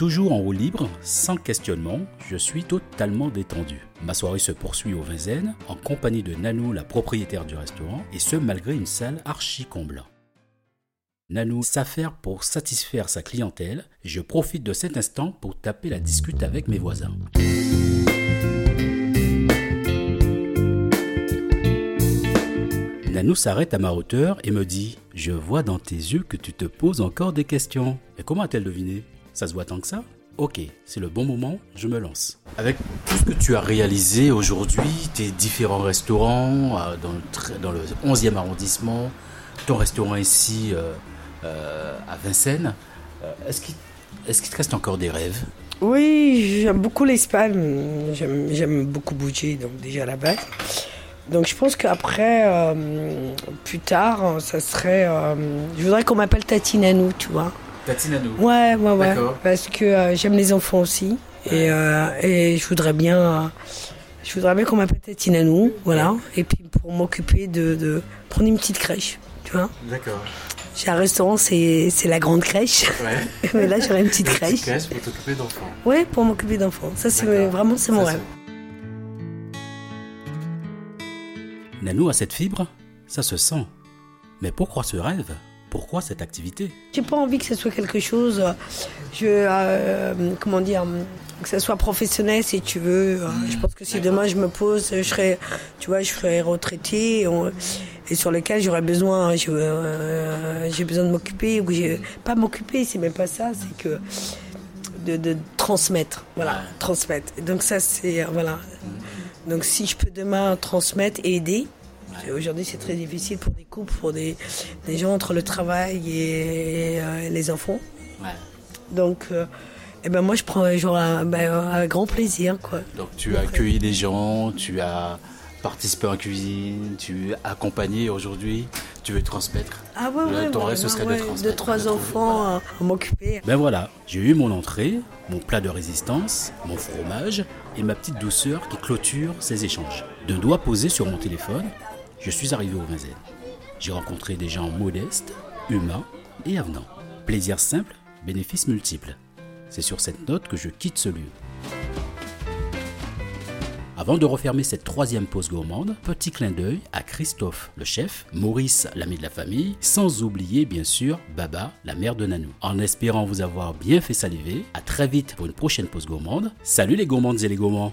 Toujours en roue libre, sans questionnement, je suis totalement détendu. Ma soirée se poursuit au Vinzen, en compagnie de Nanou, la propriétaire du restaurant, et ce malgré une salle archi comble. Nanou s'affaire pour satisfaire sa clientèle, je profite de cet instant pour taper la discute avec mes voisins. Nanou s'arrête à ma hauteur et me dit Je vois dans tes yeux que tu te poses encore des questions. Et comment a-t-elle deviné? Ça se voit tant que ça Ok, c'est le bon moment, je me lance. Avec tout ce que tu as réalisé aujourd'hui, tes différents restaurants euh, dans, le, tr- dans le 11e arrondissement, ton restaurant ici euh, euh, à Vincennes, est-ce qu'il est-ce qu'il te reste encore des rêves? Oui, j'aime beaucoup l'Espagne. J'aime, j'aime beaucoup bouger, donc déjà à la base. Donc je pense qu'après, euh, plus tard, ça serait. euh, je voudrais qu'on m'appelle Tatinanou, tu vois. Tatine Nanou. Ouais, ouais, ouais. D'accord. Parce que euh, j'aime les enfants aussi. Et, euh, et je voudrais bien. euh, je voudrais bien qu'on m'appelle Tatinanou, voilà. Et puis pour m'occuper de, de prendre une petite crèche, tu vois. D'accord. J'ai un restaurant, c'est, c'est la grande crèche. Ouais. Mais là, j'aurais une petite crèche. pour t'occuper d'enfants. Ouais, pour m'occuper d'enfants. Ça, c'est vraiment c'est mon Ça, rêve. Nanou a cette fibre, ça se sent. Mais pourquoi ce rêve? Pourquoi cette activité? J'ai pas envie que ce soit quelque chose, euh, je, euh, comment dire, que ce soit professionnel si tu veux. Euh, Je pense que si demain je me pose, je serais, tu vois, je serais retraité et, sur lequel j'aurais besoin, euh, j'ai besoin de m'occuper ou pas m'occuper, c'est même pas ça, c'est que de, de transmettre, voilà, transmettre. Et donc ça c'est voilà. Donc si je peux demain transmettre et aider. Aujourd'hui, c'est très difficile pour des couples, pour des, des gens entre le travail et, euh, les enfants. Ouais. Donc, euh, eh ben moi, je prends genre un, ben, un grand plaisir, quoi. Donc tu as accueilli des gens, tu as participé en cuisine, tu as accompagné aujourd'hui, tu veux transmettre. Ah ouais, ouais, ton ouais, rêve, ce serait de transmettre, trois de enfants à, à m'occuper. Ben voilà, j'ai eu mon entrée, mon plat de résistance, mon fromage et ma petite douceur qui clôture ces échanges. D'un doigt posé sur mon téléphone, je suis arrivé au Vinzen. J'ai rencontré des gens modestes, humains et avenants. Plaisir simple, bénéfices multiples. C'est sur cette note que je quitte ce lieu. Avant de refermer cette troisième pause gourmande, petit clin d'œil à Christophe, le chef, Maurice, l'ami de la famille, sans oublier bien sûr Baba, la mère de Nanou. En espérant vous avoir bien fait saliver, à très vite pour une prochaine pause gourmande. Salut les gourmandes et les gourmands